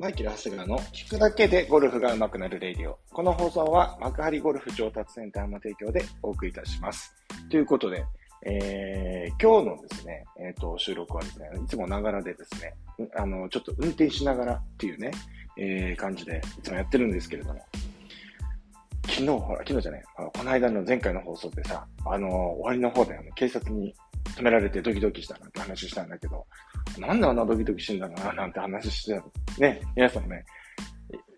マイケル・ハスガーの聞くだけでゴルフが上手くなるレディオ。この放送は幕張ゴルフ上達センターの提供でお送りいたします。ということで、えー、今日のですね、えっ、ー、と、収録はですね、いつもながらでですね、あの、ちょっと運転しながらっていうね、えー、感じでいつもやってるんですけれども、昨日、ほら、昨日じゃない、この間の前回の放送でさ、あの、終わりの方であの警察に止められてドキドキしたなんて話したんだけど、なんであんなドキドキしてんだろうななんて話してたね、皆さんもね、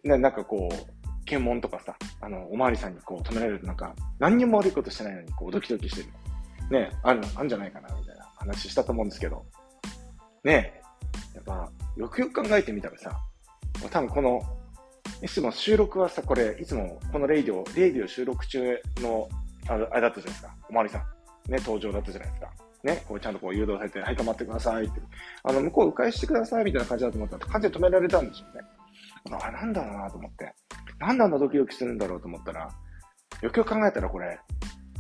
なんかこう、検問とかさ、あの、おまわりさんにこう止められるとなんか、何にも悪いことしてないのにこうドキドキしてるの。ね、ある、あるんじゃないかな、みたいな話したと思うんですけど、ね、やっぱ、よくよく考えてみたらさ、多分この、いつも収録はさ、これ、いつもこのレイディオ、レイディオ収録中の、あれだったじゃないですか、おまわりさん。ね、登場だったじゃないですか。ね、こうちゃんとこう誘導されて、はい、止まってくださいって。あの、向こう迂回してくださいみたいな感じだと思ったら、完全に止められたんですよね。あ、なんだろうなと思って。なんであんなドキドキするんだろうと思ったら、よくよく考えたらこれ、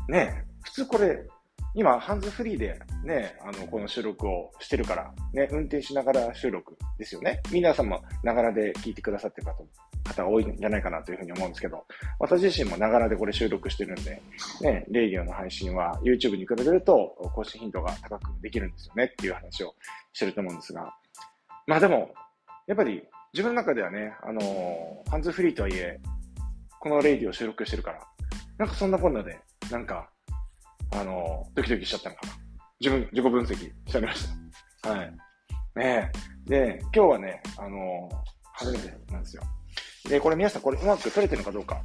ね、普通これ、今、ハンズフリーでね、あの、この収録をしてるから、ね、運転しながら収録ですよね。皆さんもながらで聞いてくださってる方方が多いんじゃないかなというふうに思うんですけど、私自身もながらでこれ収録してるんで、ね、レイディオの配信は YouTube に比べると更新頻度が高くできるんですよねっていう話をしてると思うんですが、まあでも、やっぱり自分の中ではね、あのー、ハンズフリーとはいえ、このレイディを収録してるから、なんかそんなこんなで、なんか、あのー、ドキドキしちゃったのかな。自分、自己分析してみました。はい。ね。で、今日はね、あのー、初めてなんですよ。で、これ皆さんこれうまく取れてるのかどうか、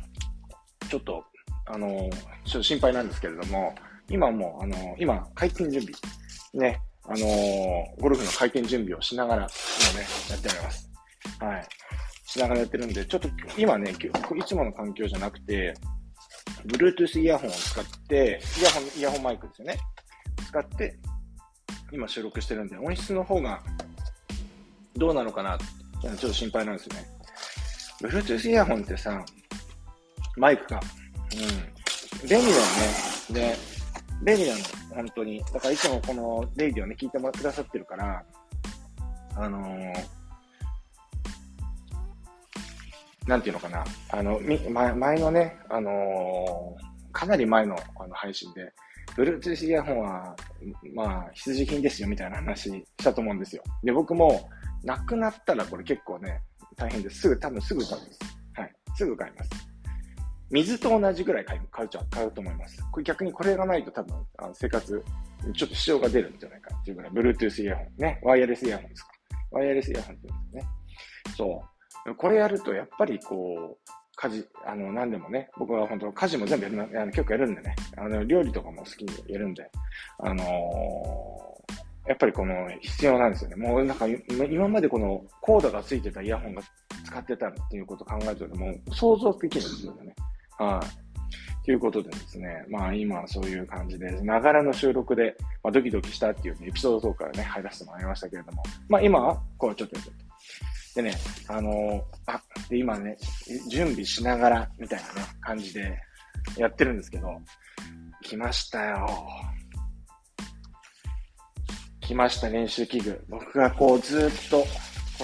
ちょっと、あのー、ちょっと心配なんですけれども、今もう、あのー、今、回転準備、ね、あのー、ゴルフの回転準備をしながら、今ね、やっております。はい。しながらやってるんで、ちょっと今ね、いつもの環境じゃなくて、Bluetooth イヤホンを使って、イヤホン、イヤホンマイクですよね。使って、今収録してるんで、音質の方がどうなのかな、ちょっと心配なんですよね。Bluetooth イヤホンってさ、マイクが、うん、便利だよね。で、便利なの、本当に。だからいつもこのレイディをね、聞いてもくださってるから、あのー、なんていうのかな、あの、み前前のね、あのー、かなり前のあの配信で、Bluetooth イヤホンは、まあ、必需品ですよみたいな話したと思うんですよ。で、僕も、なくなったらこれ結構ね、大変です。すぐ、多分すぐ買います。はい。すぐ買います。水と同じぐらい買う買う買うと思います。これ逆にこれがないと多分、あの生活、ちょっと支障が出るんじゃないかっていうぐらい、Bluetooth イヤホンね。ワイヤレスイヤホンですか。ワイヤレスイヤホンって言うんですね。そう。これやると、やっぱりこう、家事、あの、何でもね、僕は本当家事も全部やるあの結構やるんでね、あの、料理とかも好きにやるんで、あのー、やっぱりこの必要なんですよね。もうなんか今までこのコードがついてたイヤホンが使ってたっていうことを考えるともう想像できるんですよね。はい。ということでですね、まあ今はそういう感じで、ながらの収録で、まあ、ドキドキしたっていう、ね、エピソードトークからね、入らせてもらいましたけれども、まあ今はこうちょっとやって。でね、あのー、あ、で、今ね、準備しながら、みたいなね、感じでやってるんですけど、来ましたよ。来ました、練習器具。僕がこう、ずっと、こ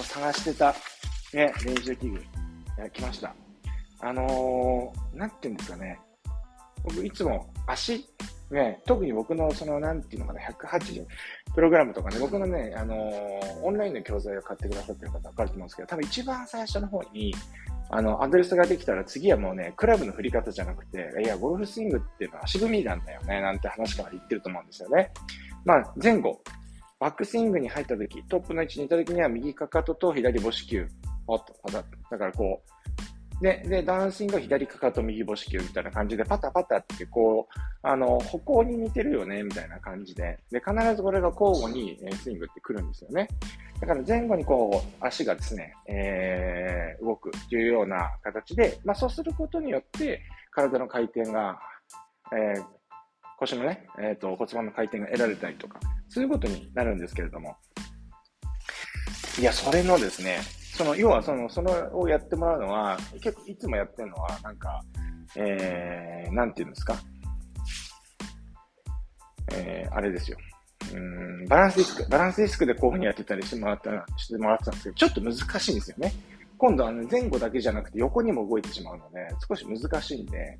う探してた、ね、練習器具。いや、来ました。あのー、なんて言うんですかね。僕、いつも足ね、特に僕のその、なんていうのかな、180、プログラムとかね、僕のね、あのー、オンラインの教材を買ってくださってる方わかると思うんですけど、多分一番最初の方に、あの、アドレスができたら次はもうね、クラブの振り方じゃなくて、いや、ゴルフスイングっていうのは足踏みなんだよね、なんて話から言ってると思うんですよね。まあ、前後、バックスイングに入った時、トップの位置にいた時には右かかとと左母子球、おっと、だからこう、で、で、ダンスイングは左かかと右母子球みたいな感じで、パタパタってこう、あの、歩行に似てるよね、みたいな感じで、で、必ずこれが交互にスイングってくるんですよね。だから前後にこう、足がですね、えー、動くというような形で、まあそうすることによって、体の回転が、えー、腰のね、えっ、ー、と、骨盤の回転が得られたりとか、そういうことになるんですけれども、いや、それのですね、その、要はその、そのをやってもらうのは、結構いつもやってるのは、なんか、えー、なんていうんですか？えー、あれですよ。うん、バランスディスク、バランスディスクでこういうふうにやってたりしてもらった、してもらってたんですけど、ちょっと難しいんですよね。今度は、ね、前後だけじゃなくて横にも動いてしまうので、少し難しいんで、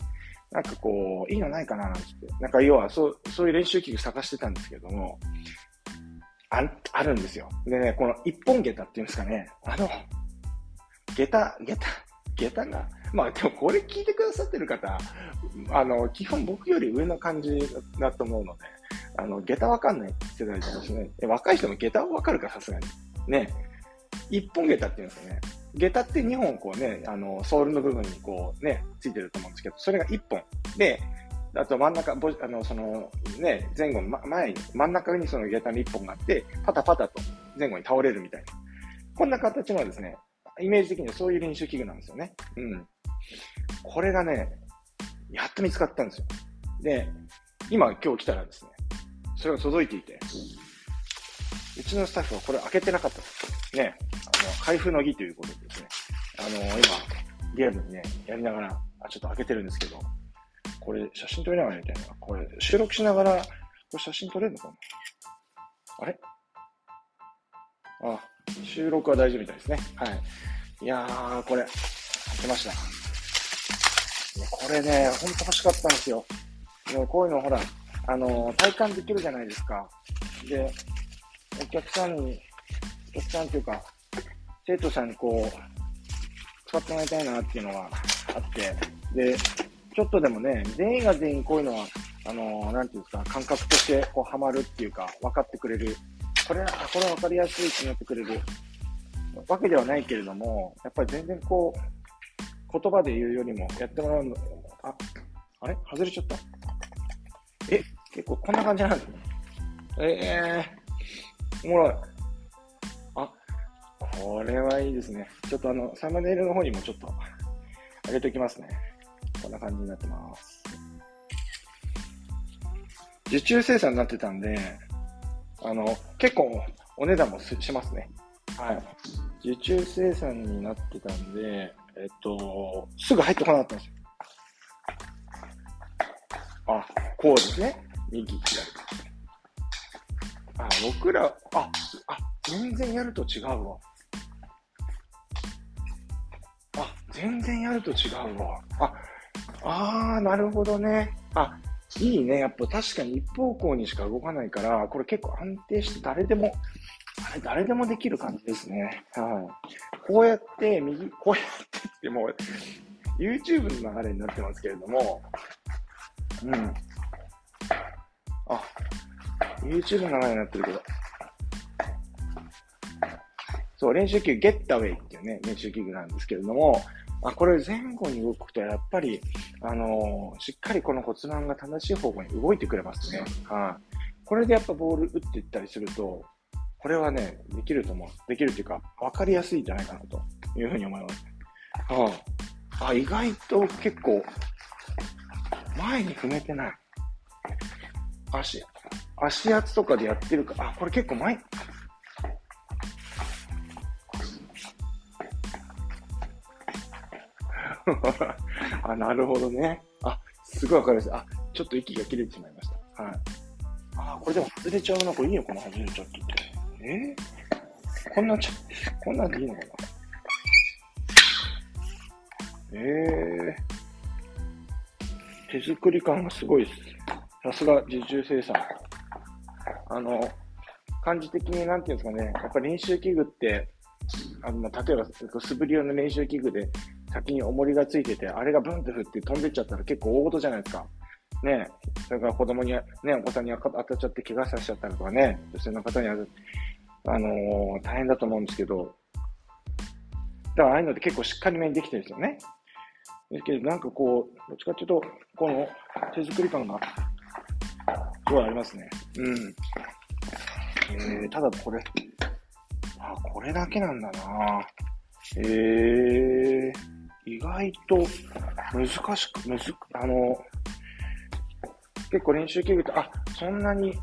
なんかこう、いいのないかななんて。なんか要は、そう、そういう練習器具探してたんですけども、あ、あるんですよ。でね、この一本下駄っていうんですかね、あの、下駄、下駄、下駄が、まあでもこれ聞いてくださってる方、あの、基本僕より上の感じだと思うので、あの、下駄わかんない世代ですね。若い人も下駄わかるか、さすがに。ね。一本下駄っていうんですかね。下駄って2本こうね、あの、ソールの部分にこうね、ついてると思うんですけど、それが1本。で、あと真ん中、あの、その、ね、前後の、ま、前に、真ん中にその下駄の1本があって、パタパタと前後に倒れるみたいな。こんな形のですね、イメージ的にはそういう練習器具なんですよね。うん。これがね、やっと見つかったんですよ。で、今今日来たらですね、それが届いていて、うちのスタッフはこれ開けてなかったです。ね、あの、開封の儀ということでですね、あの、今、ゲームにね、やりながら、あ、ちょっと開けてるんですけど、これ写真撮りながらやりたいな。これ収録しながら、これ写真撮れるのかな？あれ？あ、収録は大丈夫みたいですね。はい。いやー、これ、開けました。これね、ほんと欲しかったんですよ。でこういうのほら、あのー、体感できるじゃないですか。で、お客さんに、お客さんっていうか、生徒さんにこう、使ってもらいたいなっていうのはあって、で、ちょっとでもね、全員が全員こういうのは、あのー、なんていうんですか、感覚としてこう、ハマるっていうか、分かってくれる。これ、これ分かりやすいってなってくれるわけではないけれども、やっぱり全然こう、言葉で言うよりもやってもらうの、あ、あれ？外れちゃったえ、結構こんな感じなんですね。ええー、おもろい。あ、これはいいですね。ちょっとあの、サムネイルの方にもちょっと上げておきますね。こんな感じになってます。受注生産になってたんで、あの、結構お値段もしますね。はい。受注生産になってたんで、えっと、すぐ入ってこなかったんですよ。あ、こうですね。右、左。あ、僕ら、あ、あ、全然やると違うわ。あ、全然やると違うわ。あ、あー、なるほどね。あ、いいね。やっぱ確かに一方向にしか動かないから、これ結構安定して誰でもあれ、誰でもできる感じですね。はい。こうやって、右、こうやってってもう、YouTube の流れになってますけれども、うん。あ、YouTube の流れになってるけど。そう、練習器具 Getaway っていうね、練習器具なんですけれども、あ、これ前後に動くと、やっぱり、あのー、しっかりこの骨盤が正しい方向に動いてくれますね。はい。これでやっぱボール打っていったりすると、これはね、できると思う。できるっていうか、わかりやすいんじゃないかなというふうに思います。はああ、意外と結構、前に踏めてない。足、足圧とかでやってるか。あ、これ結構前、あ、なるほどね。あ、すごいわかります。あ、ちょっと息が切れてしまいました。はい。あ、これでも外れちゃうな。これいいのかな外れちゃってって。え？ー、こんなちゃ、こんなんでいいのかな？えー、手作り感がすごいです。さすが受注生産。あの、感じ的になんていうんですかね、やっぱ練習器具って、あの、例えば素振り用の練習器具で先に重りがついてて、あれがブンって振って飛んでっちゃったら結構大事じゃないですか。ねそれから子供に、ね、お子さんに当たっちゃって怪我させちゃったりとかね、女性の方にああのー、大変だと思うんですけど、だからああいうのって結構しっかりめにできてるんですよね。ですけど、なんかこう、どっちかっていうと、この手作り感が、すごいありますね。うん。えー、ただこれ、あ、これだけなんだなえー、意外と難しく、むずあの、結構練習器具って、あ、そんなに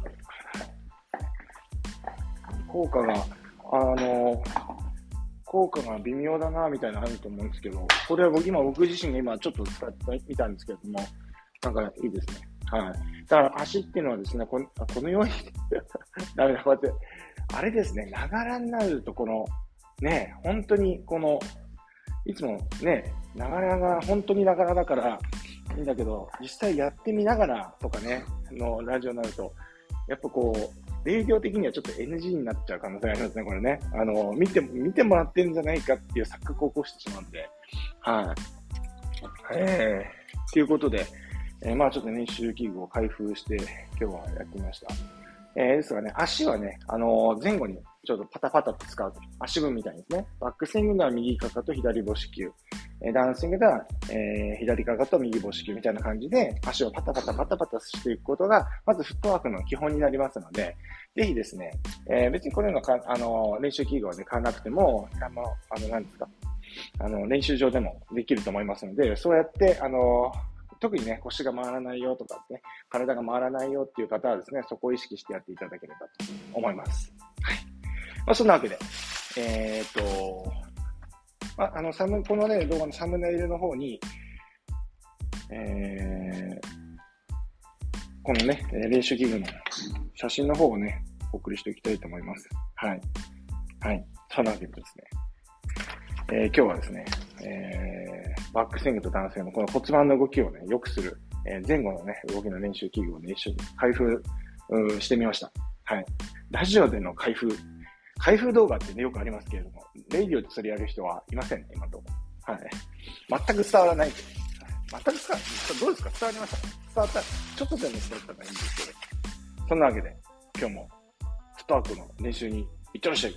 効果が、あの、効果が微妙だな、みたいなのあると思うんですけど、これは僕、今僕自身が今ちょっと使ってみたんですけども、なんかいいですね。はい。だから足っていうのはですね、このこのように ダメだ、こうやって、あれですね、ながらになるとこの、ね、本当にこの、いつもね、ながらが、本当にながらだからいいんだけど、実際やってみながらとかね、のラジオになると、やっぱこう、営業的にはちょっと NG になっちゃう可能性ありますね、これね。あの、見て、見てもらってるんじゃないかっていう錯覚を起こしてしまうんで。はい。えー、ということで、えー、まあちょっと練習器具を開封して、今日はやってみました。えー、ですがね、足はね、あのー、前後にちょっとパタパタと使うと。足分みたいですね。バックスイングでは右かかと左母子球。えダンスイングでは、えー、左かかと右母子球みたいな感じで、足をパタパタパタパタしていくことが、まずフットワークの基本になりますので、ぜひですね、えー、別にこれのか、あの練習器具をね、買わなくても、あの、あの、なんですか、あの、練習場でもできると思いますので、そうやって、あの特にね、腰が回らないよとかね、体が回らないよっていう方はですね、そこを意識してやっていただければと思います。はい。まあ、そんなわけで、えー、っと、まあ、あの、サム、このね、動画のサムネイルの方に、えー、このね、練習器具の写真の方をね、お送りしていきたいと思います。はい。はい。そんなわけでですね、えー、今日はですね、えー、バックスイングと男性のこの骨盤の動きをね、良くする、えー、前後のね、動きの練習器具をね、一緒に開封してみました。はい。ラジオでの開封、開封動画ってね、よくありますけれども、レイディオでそれやる人はいませんね、今のところ。はい。全く伝わらない。全く伝わどうですか？伝わりました？伝わったら、ちょっとでも伝わったらいいんですけど。そんなわけで、今日も、スタートの練習に行ってらっしゃい。